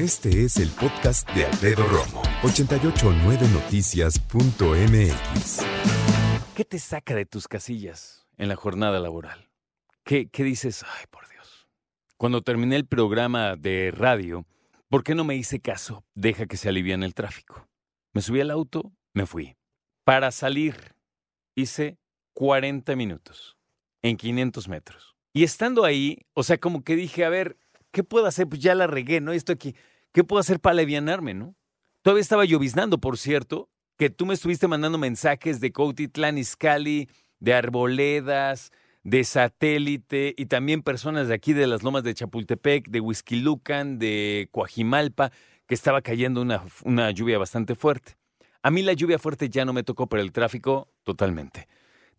Este es el podcast de Alfredo Romo, 889noticias.mx. ¿Qué te saca de tus casillas en la jornada laboral? ¿Qué, qué dices? Ay, por Dios. Cuando terminé el programa de radio, ¿por qué no me hice caso? Deja que se aliviane el tráfico. Me subí al auto, me fui. Para salir, hice 40 minutos en 500 metros. Y estando ahí, o sea, como que dije, a ver, ¿qué puedo hacer? Pues ya la regué, ¿no? Esto aquí, ¿qué puedo hacer para alivianarme, no? Todavía estaba lloviznando, por cierto, que tú me estuviste mandando mensajes de Cautitlán, Izcalli, de Arboledas, de Satélite y también personas de aquí de las lomas de Chapultepec, de Huizquilucan, de Coajimalpa, que estaba cayendo una, una lluvia bastante fuerte. A mí la lluvia fuerte ya no me tocó, pero el tráfico totalmente.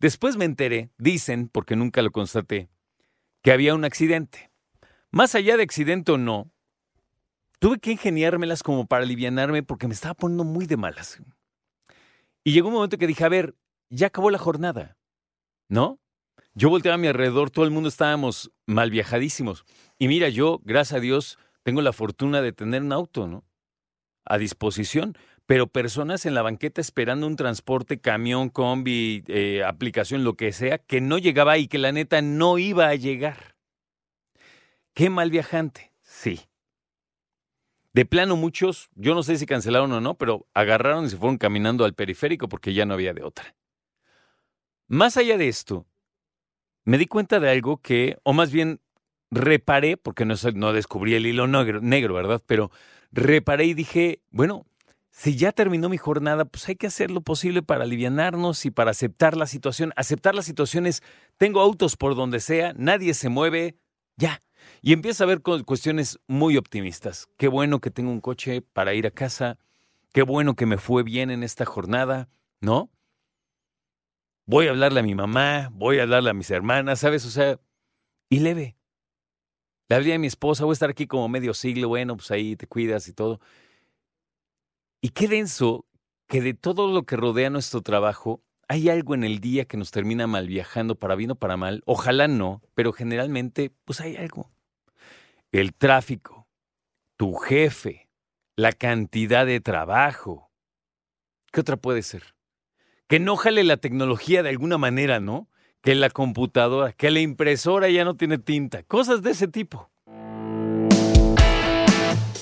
Después me enteré, dicen, porque nunca lo constaté, que había un accidente. Más allá de accidente o no, tuve que ingeniármelas como para alivianarme porque me estaba poniendo muy de malas. Y llegó un momento que dije, a ver, ya acabó la jornada, ¿no? Yo volteaba a mi alrededor, todo el mundo estábamos mal viajadísimos. Y mira, yo, gracias a Dios, tengo la fortuna de tener un auto, ¿no? A disposición pero personas en la banqueta esperando un transporte, camión, combi, eh, aplicación, lo que sea, que no llegaba y que la neta no iba a llegar. Qué mal viajante, sí. De plano muchos, yo no sé si cancelaron o no, pero agarraron y se fueron caminando al periférico porque ya no había de otra. Más allá de esto, me di cuenta de algo que, o más bien reparé, porque no, descubrí el hilo negro, negro, ¿verdad? Pero reparé y dije, bueno, si ya terminó mi jornada, pues hay que hacer lo posible para alivianarnos y para aceptar la situación. Aceptar las situaciones, tengo autos por donde sea, nadie se mueve, ya. Y empieza a ver cuestiones muy optimistas. Qué bueno que tengo un coche para ir a casa, qué bueno que me fue bien en esta jornada, ¿no? Voy a hablarle a mi mamá, voy a hablarle a mis hermanas, ¿sabes? O sea, y leve. Le hablé a mi esposa, voy a estar aquí como medio siglo, bueno, pues ahí te cuidas y todo. Y qué denso que de todo lo que rodea nuestro trabajo, hay algo en el día que nos termina mal viajando para bien o para mal. Ojalá no, pero generalmente, pues hay algo. El tráfico, tu jefe, la cantidad de trabajo. ¿Qué otra puede ser? Que no jale la tecnología de alguna manera, ¿no? Que la computadora, que la impresora ya no tiene tinta, cosas de ese tipo.